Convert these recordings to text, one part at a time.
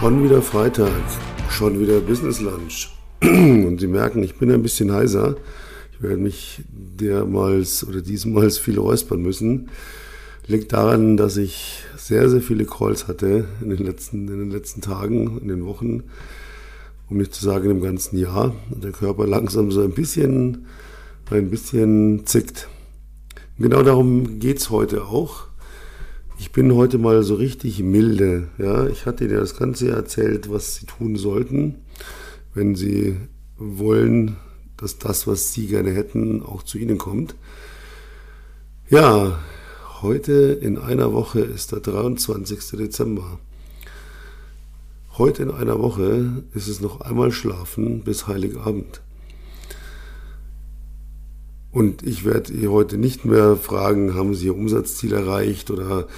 Schon wieder Freitag, schon wieder Business Lunch. Und Sie merken, ich bin ein bisschen heiser. Ich werde mich dermals oder diesmals viel räuspern müssen. Liegt daran, dass ich sehr, sehr viele Calls hatte in den letzten, in den letzten Tagen, in den Wochen, um nicht zu sagen im ganzen Jahr. Und der Körper langsam so ein bisschen, ein bisschen zickt. Genau darum geht's heute auch. Ich bin heute mal so richtig milde. Ja, ich hatte dir das Ganze erzählt, was sie tun sollten, wenn sie wollen, dass das, was sie gerne hätten, auch zu ihnen kommt. Ja, heute in einer Woche ist der 23. Dezember. Heute in einer Woche ist es noch einmal schlafen bis Heiligabend. Und ich werde heute nicht mehr fragen, haben Sie Ihr Umsatzziel erreicht oder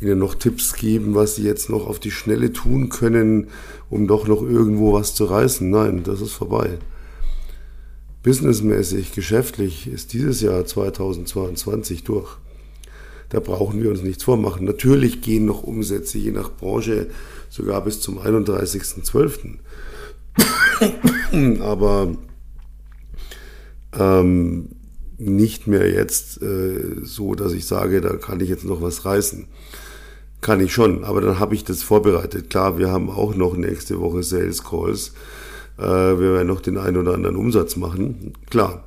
Ihnen noch Tipps geben, was Sie jetzt noch auf die Schnelle tun können, um doch noch irgendwo was zu reißen. Nein, das ist vorbei. Businessmäßig, geschäftlich ist dieses Jahr 2022 durch. Da brauchen wir uns nichts vormachen. Natürlich gehen noch Umsätze je nach Branche sogar bis zum 31.12. Aber ähm, nicht mehr jetzt äh, so, dass ich sage, da kann ich jetzt noch was reißen. Kann ich schon, aber dann habe ich das vorbereitet. Klar, wir haben auch noch nächste Woche Sales Calls. Äh, wir werden noch den einen oder anderen Umsatz machen. Klar.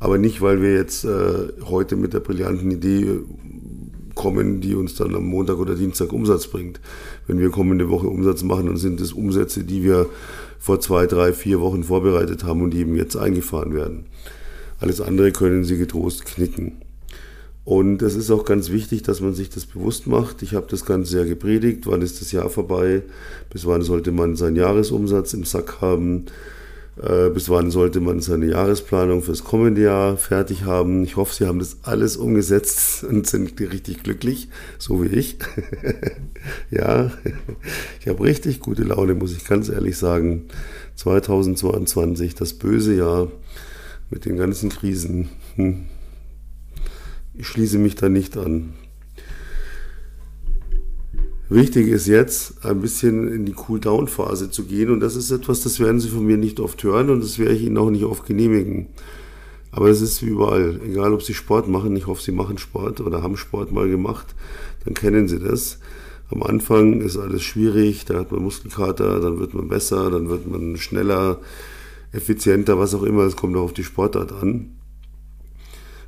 Aber nicht, weil wir jetzt äh, heute mit der brillanten Idee kommen, die uns dann am Montag oder Dienstag Umsatz bringt. Wenn wir kommende Woche Umsatz machen, dann sind es Umsätze, die wir vor zwei, drei, vier Wochen vorbereitet haben und die eben jetzt eingefahren werden. Alles andere können Sie getrost knicken. Und es ist auch ganz wichtig, dass man sich das bewusst macht. Ich habe das Ganze ja gepredigt. Wann ist das Jahr vorbei? Bis wann sollte man seinen Jahresumsatz im Sack haben? Äh, bis wann sollte man seine Jahresplanung fürs kommende Jahr fertig haben? Ich hoffe, Sie haben das alles umgesetzt und sind richtig glücklich, so wie ich. ja, ich habe richtig gute Laune, muss ich ganz ehrlich sagen. 2022, das böse Jahr mit den ganzen Krisen. Hm. Ich schließe mich da nicht an. Wichtig ist jetzt, ein bisschen in die Cool-Down-Phase zu gehen. Und das ist etwas, das werden Sie von mir nicht oft hören und das werde ich Ihnen auch nicht oft genehmigen. Aber es ist wie überall. Egal, ob Sie Sport machen, ich hoffe, Sie machen Sport oder haben Sport mal gemacht, dann kennen Sie das. Am Anfang ist alles schwierig, da hat man Muskelkater, dann wird man besser, dann wird man schneller, effizienter, was auch immer. Es kommt auch auf die Sportart an.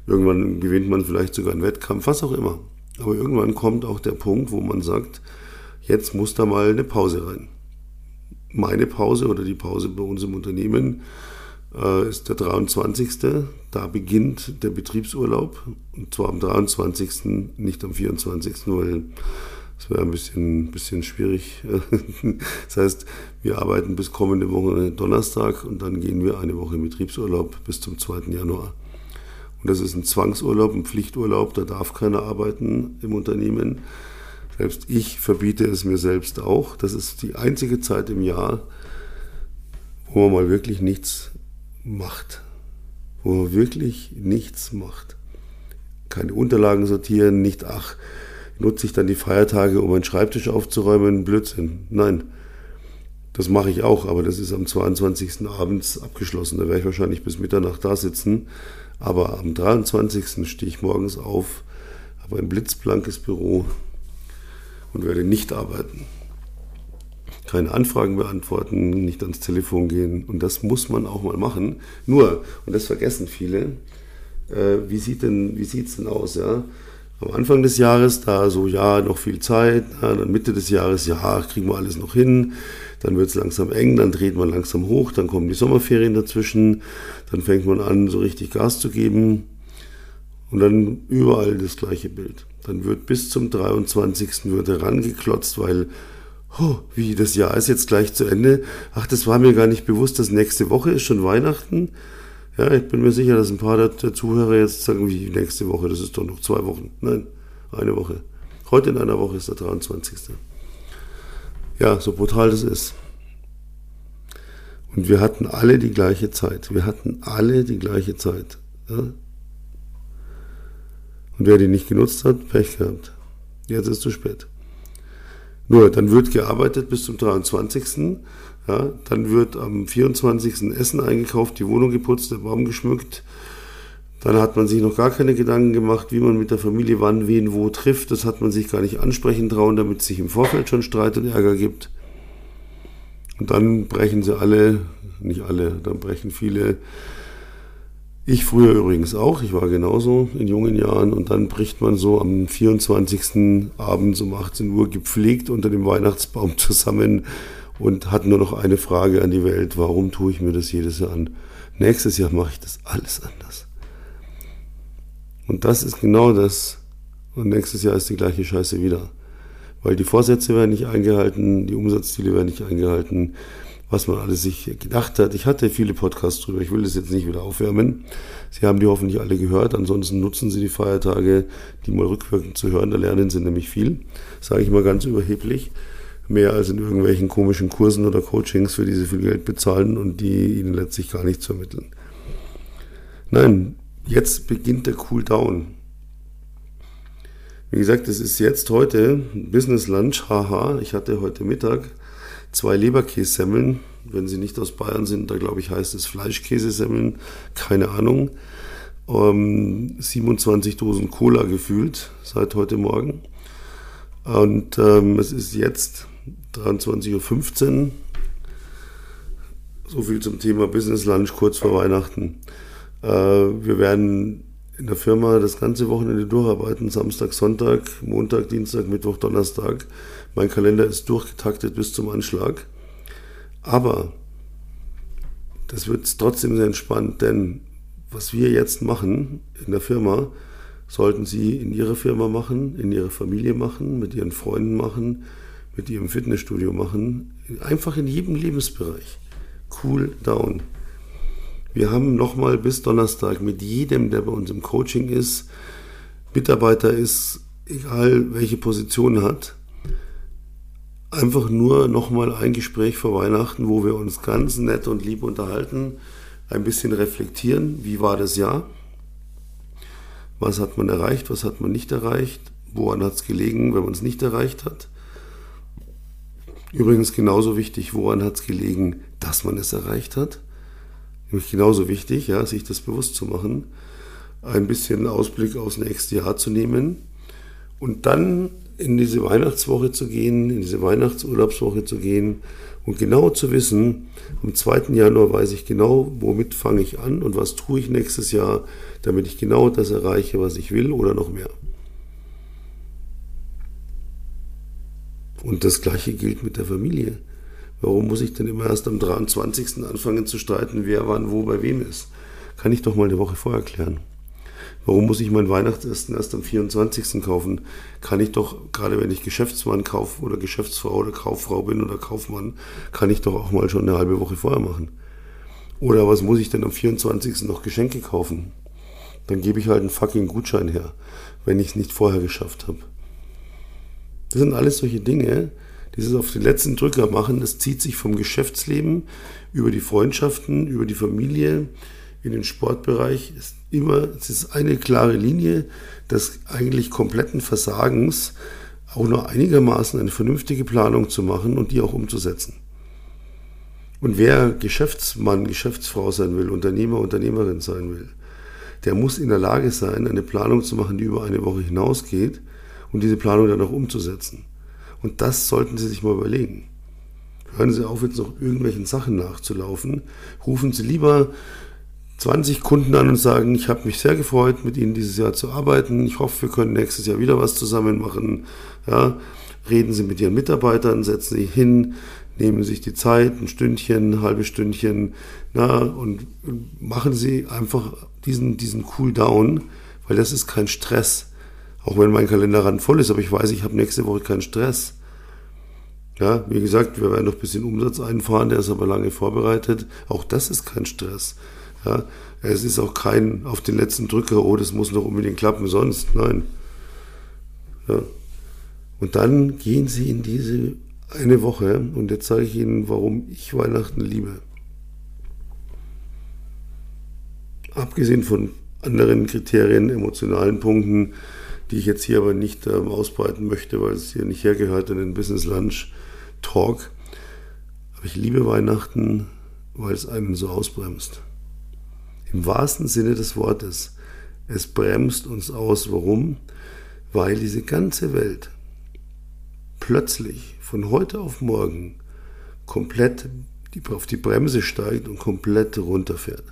Irgendwann gewinnt man vielleicht sogar einen Wettkampf, was auch immer. Aber irgendwann kommt auch der Punkt, wo man sagt, jetzt muss da mal eine Pause rein. Meine Pause oder die Pause bei uns im Unternehmen äh, ist der 23. Da beginnt der Betriebsurlaub. Und zwar am 23., nicht am 24., weil das wäre ein bisschen, bisschen schwierig. Das heißt, wir arbeiten bis kommende Woche Donnerstag und dann gehen wir eine Woche in Betriebsurlaub bis zum 2. Januar. Und das ist ein Zwangsurlaub, ein Pflichturlaub, da darf keiner arbeiten im Unternehmen. Selbst ich verbiete es mir selbst auch. Das ist die einzige Zeit im Jahr, wo man mal wirklich nichts macht. Wo man wirklich nichts macht. Keine Unterlagen sortieren, nicht, ach, nutze ich dann die Feiertage, um meinen Schreibtisch aufzuräumen? Blödsinn. Nein. Das mache ich auch, aber das ist am 22. abends abgeschlossen. Da werde ich wahrscheinlich bis Mitternacht da sitzen. Aber am 23. stehe ich morgens auf, habe ein blitzblankes Büro und werde nicht arbeiten. Keine Anfragen beantworten, nicht ans Telefon gehen. Und das muss man auch mal machen. Nur, und das vergessen viele, äh, wie sieht denn, denn aus, ja? Am Anfang des Jahres, da so, ja, noch viel Zeit, ja, dann Mitte des Jahres, ja, kriegen wir alles noch hin, dann wird es langsam eng, dann dreht man langsam hoch, dann kommen die Sommerferien dazwischen, dann fängt man an, so richtig Gas zu geben und dann überall das gleiche Bild. Dann wird bis zum 23. wird herangeklotzt, weil, oh, wie, das Jahr ist jetzt gleich zu Ende, ach, das war mir gar nicht bewusst, dass nächste Woche ist schon Weihnachten, ja, ich bin mir sicher, dass ein paar der, Zuhörer jetzt sagen, wie nächste Woche, das ist doch noch zwei Wochen. Nein, eine Woche. Heute in einer Woche ist der 23. Ja, so brutal das ist. Und wir hatten alle die gleiche Zeit. Wir hatten alle die gleiche Zeit. Ja? Und wer die nicht genutzt hat, Pech gehabt. Jetzt ist zu spät. Nur, dann wird gearbeitet bis zum 23. Ja, dann wird am 24. Essen eingekauft, die Wohnung geputzt, der Baum geschmückt. Dann hat man sich noch gar keine Gedanken gemacht, wie man mit der Familie wann, wen, wo trifft. Das hat man sich gar nicht ansprechen trauen, damit es sich im Vorfeld schon Streit und Ärger gibt. Und dann brechen sie alle, nicht alle, dann brechen viele. Ich früher übrigens auch, ich war genauso in jungen Jahren. Und dann bricht man so am 24. abends um 18 Uhr gepflegt unter dem Weihnachtsbaum zusammen und hat nur noch eine Frage an die Welt, warum tue ich mir das jedes Jahr an? Nächstes Jahr mache ich das alles anders. Und das ist genau das. Und nächstes Jahr ist die gleiche Scheiße wieder. Weil die Vorsätze werden nicht eingehalten, die Umsatzziele werden nicht eingehalten, was man alles sich gedacht hat. Ich hatte viele Podcasts drüber, ich will das jetzt nicht wieder aufwärmen. Sie haben die hoffentlich alle gehört, ansonsten nutzen Sie die Feiertage, die mal rückwirkend zu hören, da lernen Sie nämlich viel, sage ich mal ganz überheblich mehr als in irgendwelchen komischen Kursen oder Coachings, für die sie viel Geld bezahlen und die ihnen letztlich gar nichts vermitteln. Nein, jetzt beginnt der Cool Down. Wie gesagt, es ist jetzt heute Business Lunch, haha. Ich hatte heute Mittag zwei Leberkässemmeln. Wenn sie nicht aus Bayern sind, da glaube ich heißt es Fleischkäsesemmeln, keine Ahnung. Ähm, 27 Dosen Cola gefühlt seit heute Morgen. Und ähm, es ist jetzt 23.15 Uhr. So viel zum Thema Business Lunch kurz vor Weihnachten. Äh, wir werden in der Firma das ganze Wochenende durcharbeiten. Samstag, Sonntag, Montag, Dienstag, Mittwoch, Donnerstag. Mein Kalender ist durchgetaktet bis zum Anschlag. Aber das wird trotzdem sehr entspannt, denn was wir jetzt machen in der Firma, sollten Sie in Ihrer Firma machen, in Ihrer Familie machen, mit Ihren Freunden machen, mit ihrem Fitnessstudio machen, einfach in jedem Lebensbereich. Cool down. Wir haben nochmal bis Donnerstag mit jedem, der bei uns im Coaching ist, Mitarbeiter ist, egal welche Position hat, einfach nur nochmal ein Gespräch vor Weihnachten, wo wir uns ganz nett und lieb unterhalten, ein bisschen reflektieren, wie war das Jahr, was hat man erreicht, was hat man nicht erreicht, woran hat es gelegen, wenn man es nicht erreicht hat Übrigens genauso wichtig, woran hat es gelegen, dass man es erreicht hat? Nämlich genauso wichtig, ja, sich das bewusst zu machen, ein bisschen Ausblick aufs nächste Jahr zu nehmen und dann in diese Weihnachtswoche zu gehen, in diese Weihnachtsurlaubswoche zu gehen und genau zu wissen, am 2. Januar weiß ich genau, womit fange ich an und was tue ich nächstes Jahr, damit ich genau das erreiche, was ich will oder noch mehr. Und das Gleiche gilt mit der Familie. Warum muss ich denn immer erst am 23. anfangen zu streiten, wer wann wo bei wem ist? Kann ich doch mal eine Woche vorher klären. Warum muss ich mein Weihnachtsessen erst am 24. kaufen? Kann ich doch, gerade wenn ich Geschäftsmann kauf oder Geschäftsfrau oder Kauffrau bin oder Kaufmann, kann ich doch auch mal schon eine halbe Woche vorher machen. Oder was muss ich denn am 24. noch Geschenke kaufen? Dann gebe ich halt einen fucking Gutschein her, wenn ich es nicht vorher geschafft habe. Das sind alles solche Dinge, die es auf den letzten Drücker machen. Das zieht sich vom Geschäftsleben über die Freundschaften, über die Familie, in den Sportbereich. Ist immer, es ist eine klare Linie des eigentlich kompletten Versagens, auch nur einigermaßen eine vernünftige Planung zu machen und die auch umzusetzen. Und wer Geschäftsmann, Geschäftsfrau sein will, Unternehmer, Unternehmerin sein will, der muss in der Lage sein, eine Planung zu machen, die über eine Woche hinausgeht und diese Planung dann auch umzusetzen. Und das sollten Sie sich mal überlegen. Hören Sie auf, jetzt noch irgendwelchen Sachen nachzulaufen. Rufen Sie lieber 20 Kunden an und sagen, ich habe mich sehr gefreut, mit Ihnen dieses Jahr zu arbeiten. Ich hoffe, wir können nächstes Jahr wieder was zusammen machen. Ja, reden Sie mit Ihren Mitarbeitern, setzen Sie hin, nehmen sich die Zeit, ein Stündchen, ein halbes Stündchen, na, und machen Sie einfach diesen, diesen Cool Down, weil das ist kein Stress. Auch wenn mein Kalender ran voll ist, aber ich weiß, ich habe nächste Woche keinen Stress. Ja, wie gesagt, wir werden noch ein bisschen Umsatz einfahren, der ist aber lange vorbereitet. Auch das ist kein Stress. Ja, es ist auch kein auf den letzten Drücker, oh, das muss noch unbedingt klappen, sonst, nein. Ja. Und dann gehen Sie in diese eine Woche und jetzt sage ich Ihnen, warum ich Weihnachten liebe. Abgesehen von anderen Kriterien, emotionalen Punkten, die ich jetzt hier aber nicht ähm, ausbreiten möchte, weil es hier nicht hergehört in den Business Lunch Talk. Aber ich liebe Weihnachten, weil es einen so ausbremst. Im wahrsten Sinne des Wortes. Es bremst uns aus. Warum? Weil diese ganze Welt plötzlich von heute auf morgen komplett auf die Bremse steigt und komplett runterfährt.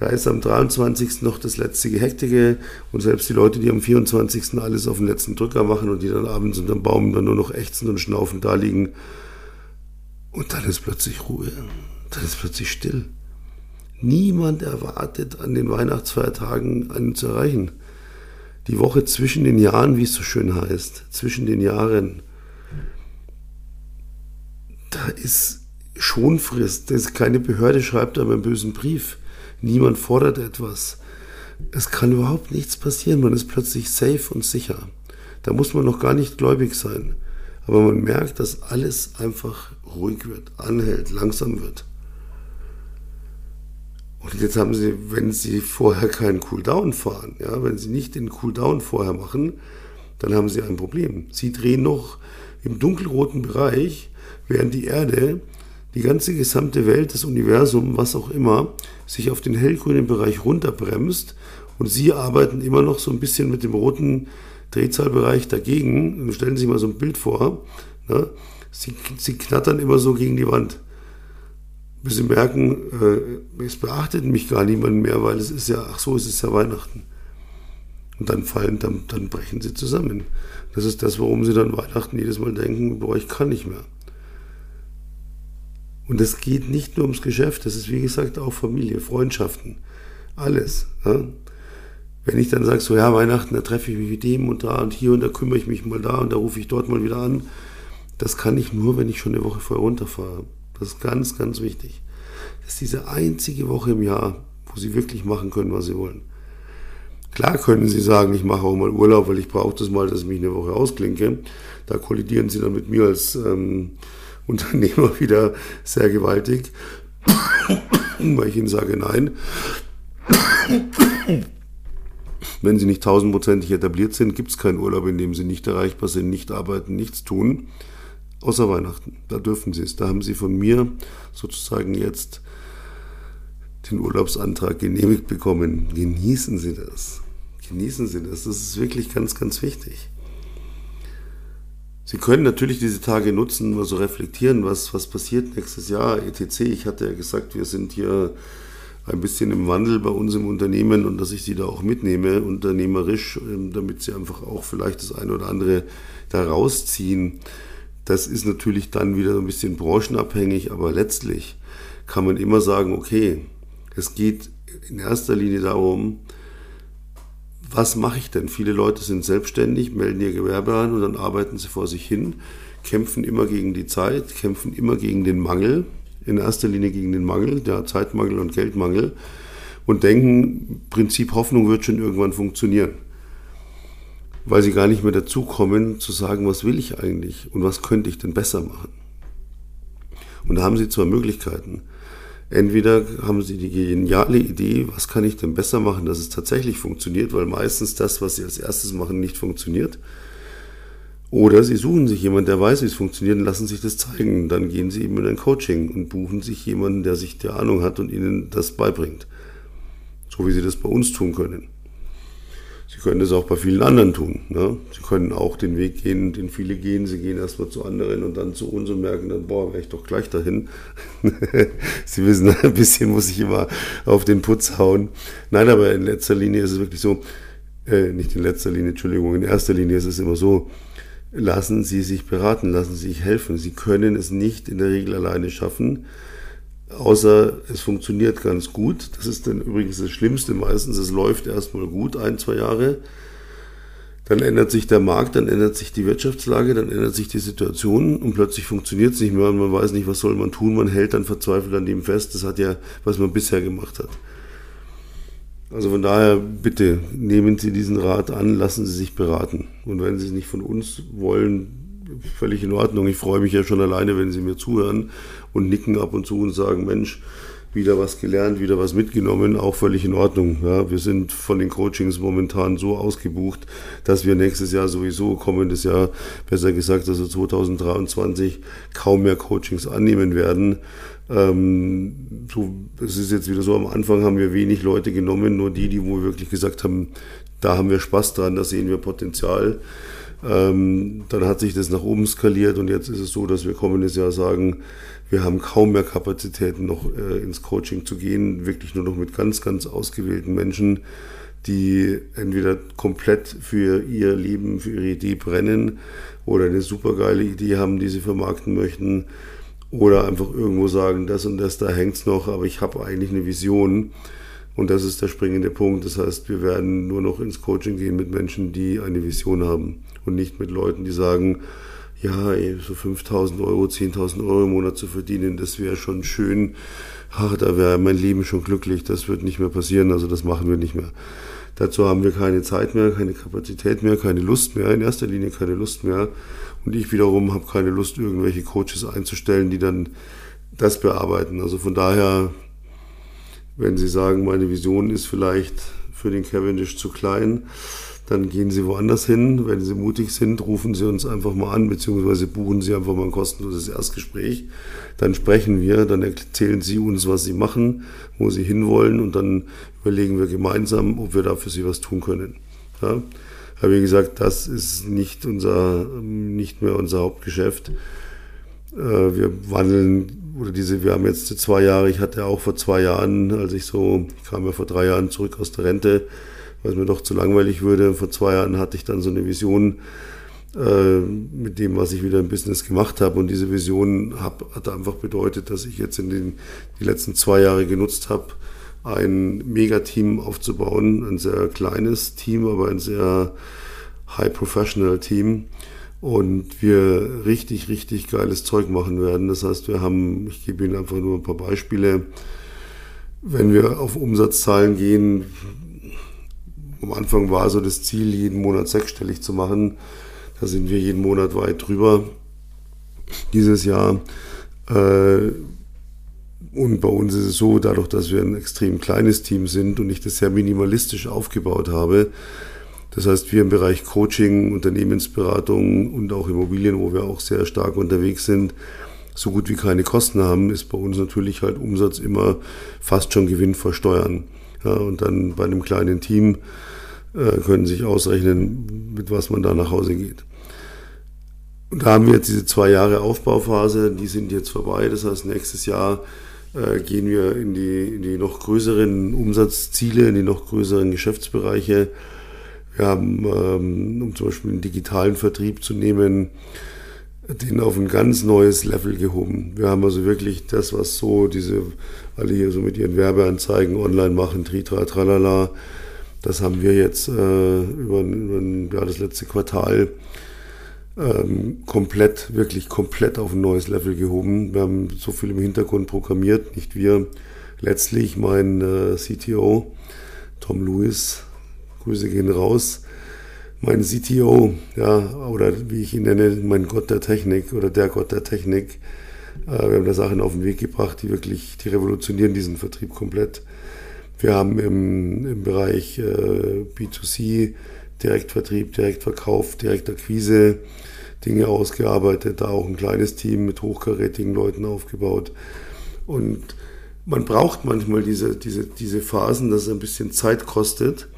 Da ist am 23. noch das letzte Gehektige und selbst die Leute, die am 24. alles auf den letzten Drücker machen und die dann abends unterm Baum dann nur noch ächzen und schnaufen da liegen. Und dann ist plötzlich Ruhe. Dann ist plötzlich still. Niemand erwartet an den Weihnachtsfeiertagen einen zu erreichen. Die Woche zwischen den Jahren, wie es so schön heißt, zwischen den Jahren, da ist Schonfrist. Das keine Behörde schreibt einem einen bösen Brief. Niemand fordert etwas. Es kann überhaupt nichts passieren. Man ist plötzlich safe und sicher. Da muss man noch gar nicht gläubig sein. Aber man merkt, dass alles einfach ruhig wird, anhält, langsam wird. Und jetzt haben sie, wenn sie vorher keinen Cooldown fahren, ja, wenn sie nicht den Cooldown vorher machen, dann haben sie ein Problem. Sie drehen noch im dunkelroten Bereich, während die Erde die ganze gesamte Welt, das Universum, was auch immer, sich auf den hellgrünen Bereich runterbremst und sie arbeiten immer noch so ein bisschen mit dem roten Drehzahlbereich dagegen. Stellen Sie sich mal so ein Bild vor. Ne? Sie, sie knattern immer so gegen die Wand. Bis sie merken, äh, es beachtet mich gar niemand mehr, weil es ist ja, ach so, es ist ja Weihnachten. Und dann fallen, dann, dann brechen sie zusammen. Das ist das, warum sie dann Weihnachten jedes Mal denken, boah, ich kann nicht mehr. Und es geht nicht nur ums Geschäft, das ist wie gesagt auch Familie, Freundschaften, alles. Ja? Wenn ich dann sage, so ja, Weihnachten, da treffe ich mich mit dem und da und hier und da kümmere ich mich mal da und da rufe ich dort mal wieder an, das kann ich nur, wenn ich schon eine Woche vorher runterfahre. Das ist ganz, ganz wichtig. Das ist diese einzige Woche im Jahr, wo Sie wirklich machen können, was Sie wollen. Klar können Sie sagen, ich mache auch mal Urlaub, weil ich brauche das mal, dass ich mich eine Woche ausklinke. Da kollidieren Sie dann mit mir als ähm, Unternehmer wieder sehr gewaltig, weil ich ihnen sage, nein. Wenn sie nicht tausendprozentig etabliert sind, gibt es keinen Urlaub, in dem sie nicht erreichbar sind, nicht arbeiten, nichts tun, außer Weihnachten. Da dürfen sie es. Da haben sie von mir sozusagen jetzt den Urlaubsantrag genehmigt bekommen. Genießen Sie das. Genießen Sie das. Das ist wirklich ganz, ganz wichtig. Sie können natürlich diese Tage nutzen, mal so reflektieren, was, was passiert nächstes Jahr, etc. Ich hatte ja gesagt, wir sind hier ein bisschen im Wandel bei uns im Unternehmen und dass ich Sie da auch mitnehme, unternehmerisch, ähm, damit Sie einfach auch vielleicht das eine oder andere da rausziehen. Das ist natürlich dann wieder ein bisschen branchenabhängig, aber letztlich kann man immer sagen, okay, es geht in erster Linie darum, was mache ich denn? Viele Leute sind selbstständig, melden ihr Gewerbe an und dann arbeiten sie vor sich hin, kämpfen immer gegen die Zeit, kämpfen immer gegen den Mangel, in erster Linie gegen den Mangel, der Zeitmangel und Geldmangel und denken, Prinzip Hoffnung wird schon irgendwann funktionieren. Weil sie gar nicht mehr dazu kommen zu sagen, was will ich eigentlich und was könnte ich denn besser machen. Und da haben sie zwei Möglichkeiten. Entweder haben sie die geniale Idee, was kann ich denn besser machen, dass es tatsächlich funktioniert, weil meistens das, was sie als erstes machen, nicht funktioniert. Oder sie suchen sich jemanden, der weiß, wie es funktioniert und lassen sich das zeigen. Dann gehen sie eben in ein Coaching und buchen sich jemanden, der sich der Ahnung hat und ihnen das beibringt. So wie sie das bei uns tun können. Sie können das auch bei vielen anderen tun. Ne? Sie können auch den Weg gehen, den viele gehen. Sie gehen erstmal zu anderen und dann zu uns und merken dann, boah, wäre ich doch gleich dahin. Sie wissen, ein bisschen muss ich immer auf den Putz hauen. Nein, aber in letzter Linie ist es wirklich so, äh, nicht in letzter Linie, Entschuldigung, in erster Linie ist es immer so, lassen Sie sich beraten, lassen Sie sich helfen. Sie können es nicht in der Regel alleine schaffen außer es funktioniert ganz gut. Das ist dann übrigens das Schlimmste meistens. Es läuft erstmal gut, ein, zwei Jahre. Dann ändert sich der Markt, dann ändert sich die Wirtschaftslage, dann ändert sich die Situation und plötzlich funktioniert es nicht mehr man weiß nicht, was soll man tun. Man hält dann verzweifelt an dem fest. Das hat ja, was man bisher gemacht hat. Also von daher bitte nehmen Sie diesen Rat an, lassen Sie sich beraten. Und wenn Sie es nicht von uns wollen, völlig in Ordnung. Ich freue mich ja schon alleine, wenn Sie mir zuhören und nicken ab und zu und sagen, Mensch, wieder was gelernt, wieder was mitgenommen, auch völlig in Ordnung. Ja, wir sind von den Coachings momentan so ausgebucht, dass wir nächstes Jahr sowieso, kommendes Jahr, besser gesagt, also 2023, kaum mehr Coachings annehmen werden. Ähm, so, es ist jetzt wieder so, am Anfang haben wir wenig Leute genommen, nur die, die wo wir wirklich gesagt haben, da haben wir Spaß dran, da sehen wir Potenzial. Ähm, dann hat sich das nach oben skaliert und jetzt ist es so, dass wir kommendes Jahr sagen, wir haben kaum mehr Kapazitäten, noch äh, ins Coaching zu gehen, wirklich nur noch mit ganz, ganz ausgewählten Menschen, die entweder komplett für ihr Leben, für ihre Idee brennen oder eine supergeile Idee haben, die sie vermarkten möchten oder einfach irgendwo sagen, das und das, da hängt's noch, aber ich habe eigentlich eine Vision. Und das ist der springende Punkt. Das heißt, wir werden nur noch ins Coaching gehen mit Menschen, die eine Vision haben und nicht mit Leuten, die sagen, ja, so 5.000 Euro, 10.000 Euro im Monat zu verdienen, das wäre schon schön. Ach, da wäre mein Leben schon glücklich. Das wird nicht mehr passieren. Also das machen wir nicht mehr. Dazu haben wir keine Zeit mehr, keine Kapazität mehr, keine Lust mehr. In erster Linie keine Lust mehr. Und ich wiederum habe keine Lust, irgendwelche Coaches einzustellen, die dann das bearbeiten. Also von daher, wenn Sie sagen, meine Vision ist vielleicht für den Cavendish zu klein, dann gehen Sie woanders hin. Wenn Sie mutig sind, rufen Sie uns einfach mal an, beziehungsweise buchen Sie einfach mal ein kostenloses Erstgespräch. Dann sprechen wir, dann erzählen Sie uns, was Sie machen, wo Sie hinwollen und dann überlegen wir gemeinsam, ob wir da für Sie was tun können. Ja? Aber wie gesagt, das ist nicht unser, nicht mehr unser Hauptgeschäft. Äh, wir wandeln, oder diese, wir haben jetzt zwei Jahre, ich hatte auch vor zwei Jahren, als ich so, ich kam ja vor drei Jahren zurück aus der Rente, weil es mir doch zu langweilig würde. Vor zwei Jahren hatte ich dann so eine Vision äh, mit dem, was ich wieder im Business gemacht habe. Und diese Vision hab, hat einfach bedeutet, dass ich jetzt in den die letzten zwei Jahre genutzt habe, ein Megateam aufzubauen. Ein sehr kleines Team, aber ein sehr high-professional-Team. Und wir richtig, richtig geiles Zeug machen werden. Das heißt, wir haben, ich gebe Ihnen einfach nur ein paar Beispiele. Wenn wir auf Umsatzzahlen gehen, am Anfang war so das Ziel, jeden Monat sechsstellig zu machen. Da sind wir jeden Monat weit drüber. Dieses Jahr. Äh, und bei uns ist es so, dadurch, dass wir ein extrem kleines Team sind und ich das sehr minimalistisch aufgebaut habe, das heißt, wir im Bereich Coaching, Unternehmensberatung und auch Immobilien, wo wir auch sehr stark unterwegs sind, so gut wie keine Kosten haben, ist bei uns natürlich halt Umsatz immer fast schon Gewinn vor Steuern. Ja, und dann bei einem kleinen Team äh, können sich ausrechnen, mit was man da nach Hause geht. Und da haben wir jetzt diese zwei Jahre Aufbauphase, die sind jetzt vorbei. Das heißt, nächstes Jahr äh, gehen wir in die, in die noch größeren Umsatzziele, in die noch größeren Geschäftsbereiche. Wir haben, ähm, um zum Beispiel den digitalen Vertrieb zu nehmen, den auf ein ganz neues Level gehoben. Wir haben also wirklich das, was so diese, alle hier so mit ihren Werbeanzeigen online machen, tritra, tralala, das haben wir jetzt äh, über, über ja, das letzte Quartal ähm, komplett, wirklich komplett auf ein neues Level gehoben. Wir haben so viel im Hintergrund programmiert, nicht wir. Letztlich mein äh, CTO, Tom Lewis, Grüße gehen raus, mein CTO, ja, oder wie ich ihn nenne, mein Gott der Technik oder der Gott der Technik. Äh, wir haben da Sachen auf den Weg gebracht, die wirklich, die revolutionieren diesen Vertrieb komplett. Wir haben im, im Bereich äh, B2C Direktvertrieb, Direktverkauf, Direktakquise Dinge ausgearbeitet, da auch ein kleines Team mit hochkarätigen Leuten aufgebaut. Und man braucht manchmal diese, diese, diese Phasen, dass es ein bisschen Zeit kostet.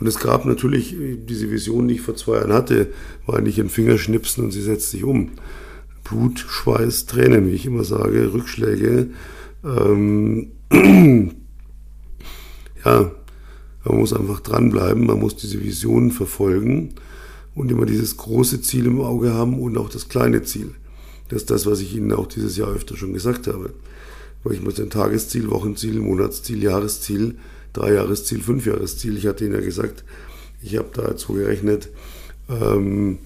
Und es gab natürlich diese Vision, die ich vor zwei Jahren hatte, war nicht ein Fingerschnipsen und sie setzt sich um. Blut, Schweiß, Tränen, wie ich immer sage, Rückschläge. Ähm, ja, man muss einfach dranbleiben, man muss diese Vision verfolgen und immer dieses große Ziel im Auge haben und auch das kleine Ziel. Das ist das, was ich Ihnen auch dieses Jahr öfter schon gesagt habe. Weil ich muss ein Tagesziel, Wochenziel, Monatsziel, Jahresziel, Dreijahresziel, Fünfjahresziel. Ich hatte Ihnen ja gesagt, ich habe dazu gerechnet, ähm,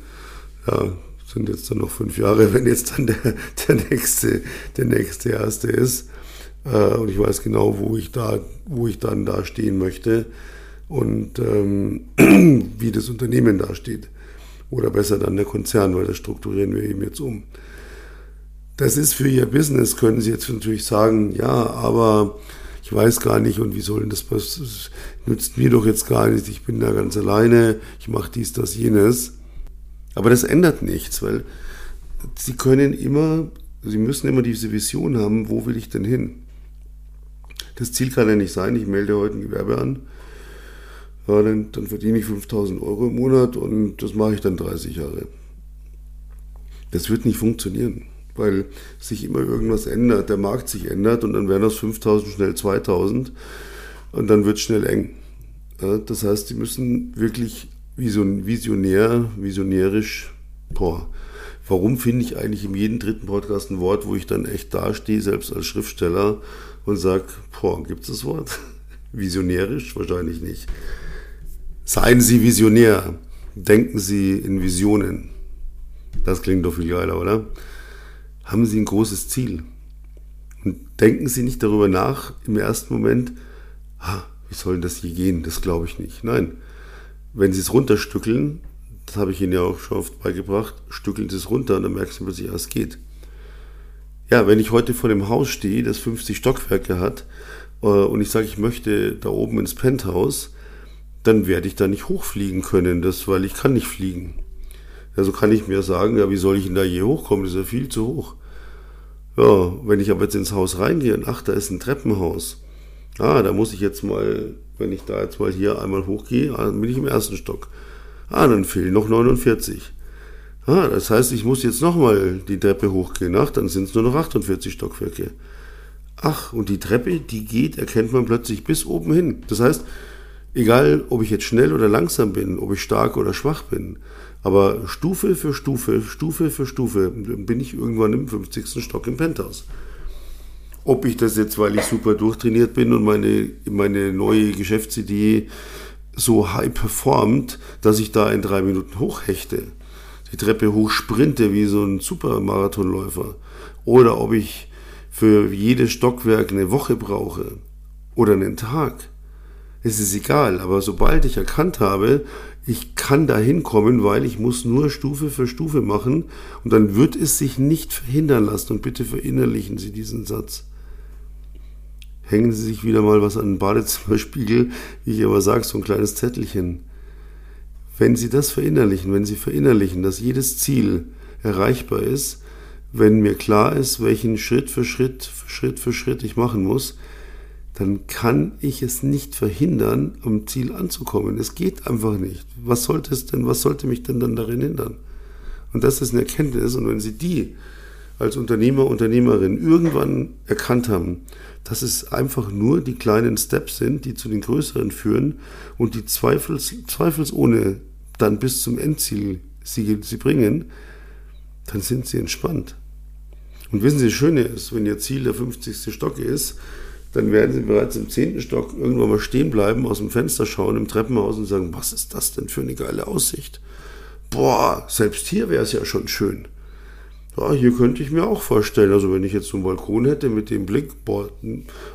ja, sind jetzt dann noch fünf Jahre, wenn jetzt dann der, der nächste, der nächste erste ist. Äh, und ich weiß genau, wo ich da, wo ich dann da stehen möchte und ähm, wie das Unternehmen da steht. Oder besser dann der Konzern, weil das strukturieren wir eben jetzt um. Das ist für Ihr Business, können Sie jetzt natürlich sagen, ja, aber ich weiß gar nicht und wie soll denn das, das nützt mir doch jetzt gar nicht, ich bin da ganz alleine, ich mache dies, das, jenes. Aber das ändert nichts, weil Sie können immer, Sie müssen immer diese Vision haben, wo will ich denn hin? Das Ziel kann ja nicht sein, ich melde heute ein Gewerbe an, ja, dann, dann verdiene ich 5000 Euro im Monat und das mache ich dann 30 Jahre. Das wird nicht funktionieren weil sich immer irgendwas ändert, der Markt sich ändert und dann werden aus 5000 schnell 2000 und dann wird es schnell eng. Ja, das heißt, die müssen wirklich visionär, visionärisch, boah, warum finde ich eigentlich in jedem dritten Podcast ein Wort, wo ich dann echt dastehe, selbst als Schriftsteller und sage, boah, gibt es das Wort? Visionärisch? Wahrscheinlich nicht. Seien Sie visionär. Denken Sie in Visionen. Das klingt doch viel geiler, oder? haben Sie ein großes Ziel. Und denken Sie nicht darüber nach im ersten Moment, ah, wie soll das hier gehen? Das glaube ich nicht. Nein, wenn Sie es runterstückeln, das habe ich Ihnen ja auch schon oft beigebracht, stückeln Sie es runter und dann merken Sie plötzlich, ja, es geht. Ja, wenn ich heute vor dem Haus stehe, das 50 Stockwerke hat, äh, und ich sage, ich möchte da oben ins Penthouse, dann werde ich da nicht hochfliegen können, das, weil ich kann nicht fliegen. Also kann ich mir sagen, ja, wie soll ich denn da je hochkommen? Das ist ja viel zu hoch. Ja, wenn ich aber jetzt ins Haus reingehe und ach, da ist ein Treppenhaus. Ah, da muss ich jetzt mal, wenn ich da jetzt mal hier einmal hochgehe, ah, dann bin ich im ersten Stock. Ah, dann fehlen noch 49. Ah, das heißt, ich muss jetzt nochmal die Treppe hochgehen. Ach, dann sind es nur noch 48 Stockwerke. Ach, und die Treppe, die geht, erkennt man plötzlich bis oben hin. Das heißt, egal ob ich jetzt schnell oder langsam bin, ob ich stark oder schwach bin, aber Stufe für Stufe, Stufe für Stufe bin ich irgendwann im 50. Stock im Penthouse. Ob ich das jetzt, weil ich super durchtrainiert bin und meine, meine neue Geschäftsidee so high performt, dass ich da in drei Minuten hochhechte, die Treppe hochsprinte wie so ein Supermarathonläufer, oder ob ich für jedes Stockwerk eine Woche brauche oder einen Tag, es ist egal. Aber sobald ich erkannt habe, ich kann da hinkommen, weil ich muss nur Stufe für Stufe machen und dann wird es sich nicht verhindern lassen. Und bitte verinnerlichen Sie diesen Satz. Hängen Sie sich wieder mal was an den Badezimmerspiegel, wie ich aber sage, so ein kleines Zettelchen. Wenn Sie das verinnerlichen, wenn Sie verinnerlichen, dass jedes Ziel erreichbar ist, wenn mir klar ist, welchen Schritt für Schritt, Schritt für Schritt ich machen muss, dann kann ich es nicht verhindern, am Ziel anzukommen. Es geht einfach nicht. Was sollte es denn, was sollte mich denn dann darin hindern? Und das ist eine Erkenntnis. Und wenn Sie die als Unternehmer, Unternehmerin irgendwann erkannt haben, dass es einfach nur die kleinen Steps sind, die zu den größeren führen und die zweifels, zweifelsohne dann bis zum Endziel sie, sie bringen, dann sind Sie entspannt. Und wissen Sie, das Schöne ist, wenn Ihr Ziel der 50. Stock ist, dann werden sie bereits im zehnten Stock irgendwann mal stehen bleiben, aus dem Fenster schauen im Treppenhaus und sagen, was ist das denn für eine geile Aussicht? Boah, selbst hier wäre es ja schon schön. Ja, hier könnte ich mir auch vorstellen, also wenn ich jetzt so einen Balkon hätte mit dem Blick, boah,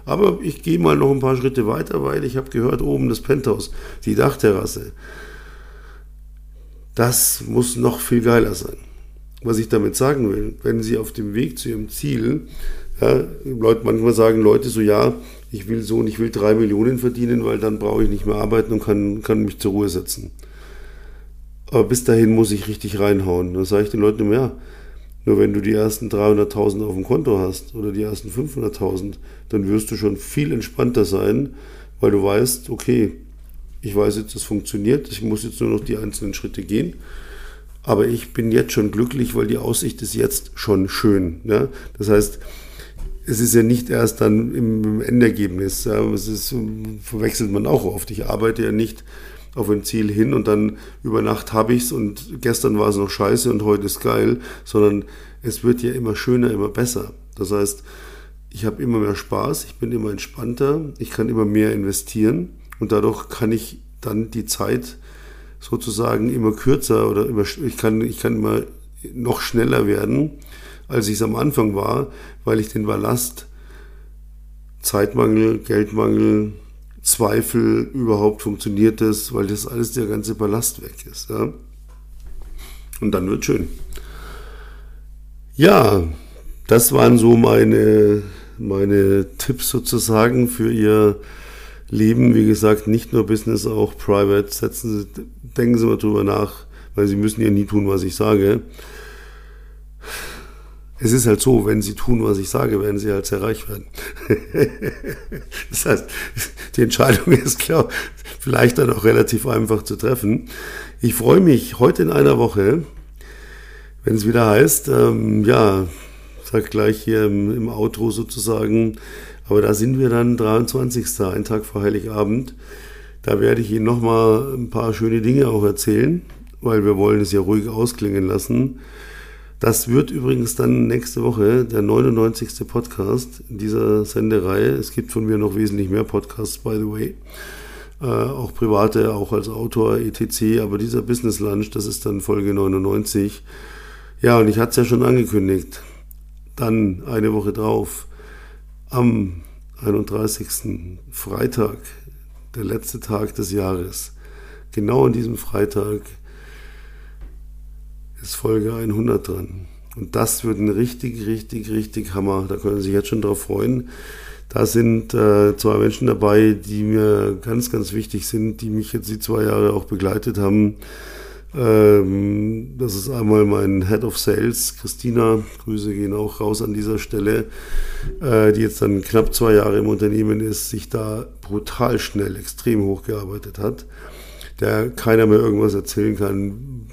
aber ich gehe mal noch ein paar Schritte weiter, weil ich habe gehört, oben das Penthouse, die Dachterrasse. Das muss noch viel geiler sein. Was ich damit sagen will, wenn Sie auf dem Weg zu Ihrem Ziel ja, Leute, manchmal sagen Leute so, ja, ich will so und ich will drei Millionen verdienen, weil dann brauche ich nicht mehr arbeiten und kann, kann mich zur Ruhe setzen. Aber bis dahin muss ich richtig reinhauen. Dann sage ich den Leuten immer, ja, nur wenn du die ersten 300.000 auf dem Konto hast oder die ersten 500.000, dann wirst du schon viel entspannter sein, weil du weißt, okay, ich weiß jetzt, es funktioniert, ich muss jetzt nur noch die einzelnen Schritte gehen. Aber ich bin jetzt schon glücklich, weil die Aussicht ist jetzt schon schön. Ja? Das heißt, es ist ja nicht erst dann im Endergebnis. Es ist, verwechselt man auch oft. Ich arbeite ja nicht auf ein Ziel hin und dann über Nacht habe ich es und gestern war es noch scheiße und heute ist geil, sondern es wird ja immer schöner, immer besser. Das heißt, ich habe immer mehr Spaß, ich bin immer entspannter, ich kann immer mehr investieren und dadurch kann ich dann die Zeit sozusagen immer kürzer oder immer, ich kann, ich kann immer noch schneller werden als ich es am Anfang war, weil ich den Ballast Zeitmangel, Geldmangel, Zweifel überhaupt funktioniert es, weil das alles der ganze Ballast weg ist. Ja? Und dann wird schön. Ja, das waren so meine, meine Tipps sozusagen für Ihr Leben. Wie gesagt, nicht nur Business, auch Private. Setzen Sie, denken Sie mal drüber nach, weil Sie müssen ja nie tun, was ich sage. Es ist halt so, wenn Sie tun, was ich sage, werden Sie halt sehr reich werden. das heißt, die Entscheidung ist klar, vielleicht dann auch relativ einfach zu treffen. Ich freue mich heute in einer Woche, wenn es wieder heißt, ähm, ja, sag gleich hier im, im Outro sozusagen, aber da sind wir dann 23. ein Tag vor Heiligabend. Da werde ich Ihnen nochmal ein paar schöne Dinge auch erzählen, weil wir wollen es ja ruhig ausklingen lassen. Das wird übrigens dann nächste Woche der 99. Podcast dieser Sendereihe. Es gibt von mir noch wesentlich mehr Podcasts, by the way. Äh, auch private, auch als Autor, etc. Aber dieser Business Lunch, das ist dann Folge 99. Ja, und ich hatte es ja schon angekündigt. Dann eine Woche drauf, am 31. Freitag, der letzte Tag des Jahres, genau an diesem Freitag ist Folge 100 dran. Und das wird ein richtig, richtig, richtig Hammer. Da können Sie sich jetzt schon drauf freuen. Da sind äh, zwei Menschen dabei, die mir ganz, ganz wichtig sind, die mich jetzt die zwei Jahre auch begleitet haben. Ähm, das ist einmal mein Head of Sales, Christina. Grüße gehen auch raus an dieser Stelle, äh, die jetzt dann knapp zwei Jahre im Unternehmen ist, sich da brutal schnell, extrem hochgearbeitet hat, der keiner mehr irgendwas erzählen kann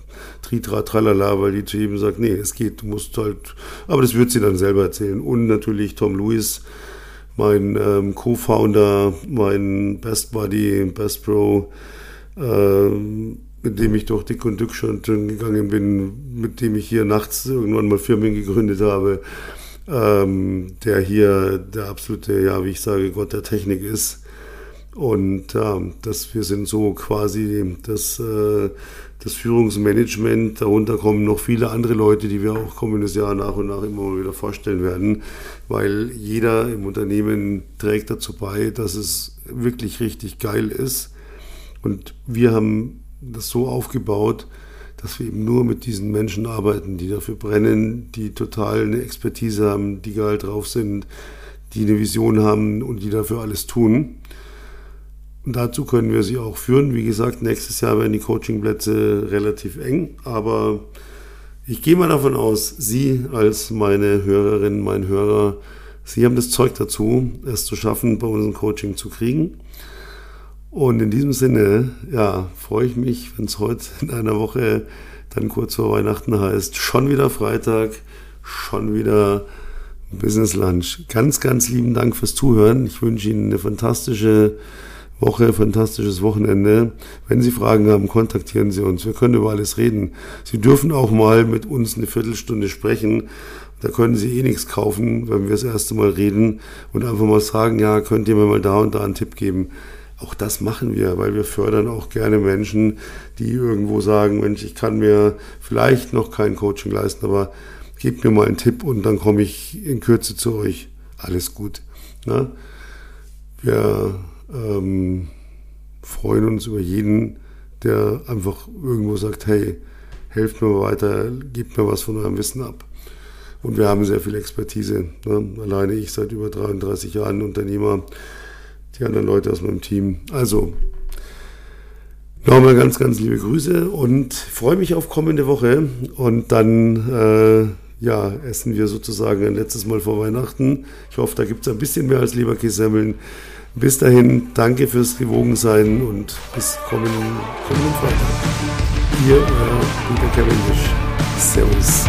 Tritra, Tralala, weil die zu ihm sagt, nee, es geht, du musst halt, aber das wird sie dann selber erzählen. Und natürlich Tom Lewis, mein ähm, Co-Founder, mein Best Buddy, Best Bro, ähm, mit dem ich durch dick und Dück schon gegangen bin, mit dem ich hier nachts irgendwann mal Firmen gegründet habe, ähm, der hier der absolute, ja, wie ich sage, Gott der Technik ist. Und ja, das, wir sind so quasi das, äh, das Führungsmanagement. Darunter kommen noch viele andere Leute, die wir auch kommendes Jahr nach und nach immer wieder vorstellen werden, weil jeder im Unternehmen trägt dazu bei, dass es wirklich richtig geil ist. Und wir haben das so aufgebaut, dass wir eben nur mit diesen Menschen arbeiten, die dafür brennen, die total eine Expertise haben, die geil drauf sind, die eine Vision haben und die dafür alles tun. Und dazu können wir sie auch führen. Wie gesagt, nächstes Jahr werden die Coachingplätze relativ eng, aber ich gehe mal davon aus, Sie als meine Hörerin, mein Hörer, Sie haben das Zeug dazu, es zu schaffen, bei uns ein Coaching zu kriegen. Und in diesem Sinne, ja, freue ich mich, wenn es heute in einer Woche dann kurz vor Weihnachten heißt, schon wieder Freitag, schon wieder Business Lunch. Ganz, ganz lieben Dank fürs Zuhören. Ich wünsche Ihnen eine fantastische Woche, fantastisches Wochenende. Wenn Sie Fragen haben, kontaktieren Sie uns. Wir können über alles reden. Sie dürfen auch mal mit uns eine Viertelstunde sprechen. Da können Sie eh nichts kaufen, wenn wir das erste Mal reden und einfach mal sagen, ja, könnt ihr mir mal da und da einen Tipp geben. Auch das machen wir, weil wir fördern auch gerne Menschen, die irgendwo sagen, Mensch, ich kann mir vielleicht noch kein Coaching leisten, aber gebt mir mal einen Tipp und dann komme ich in Kürze zu euch. Alles gut. Ne? Wir ähm, freuen uns über jeden, der einfach irgendwo sagt, hey, helft mir weiter, gebt mir was von eurem Wissen ab. Und wir haben sehr viel Expertise. Ne? Alleine ich seit über 33 Jahren Unternehmer, die anderen Leute aus meinem Team. Also, nochmal ganz, ganz liebe Grüße und freue mich auf kommende Woche. Und dann äh, ja, essen wir sozusagen ein letztes Mal vor Weihnachten. Ich hoffe, da gibt es ein bisschen mehr als Leberkässemmeln. Bis dahin, danke fürs Gewogensein und bis kommenden, kommenden Freitag. Ihr, euer Peter Cavendish. Servus.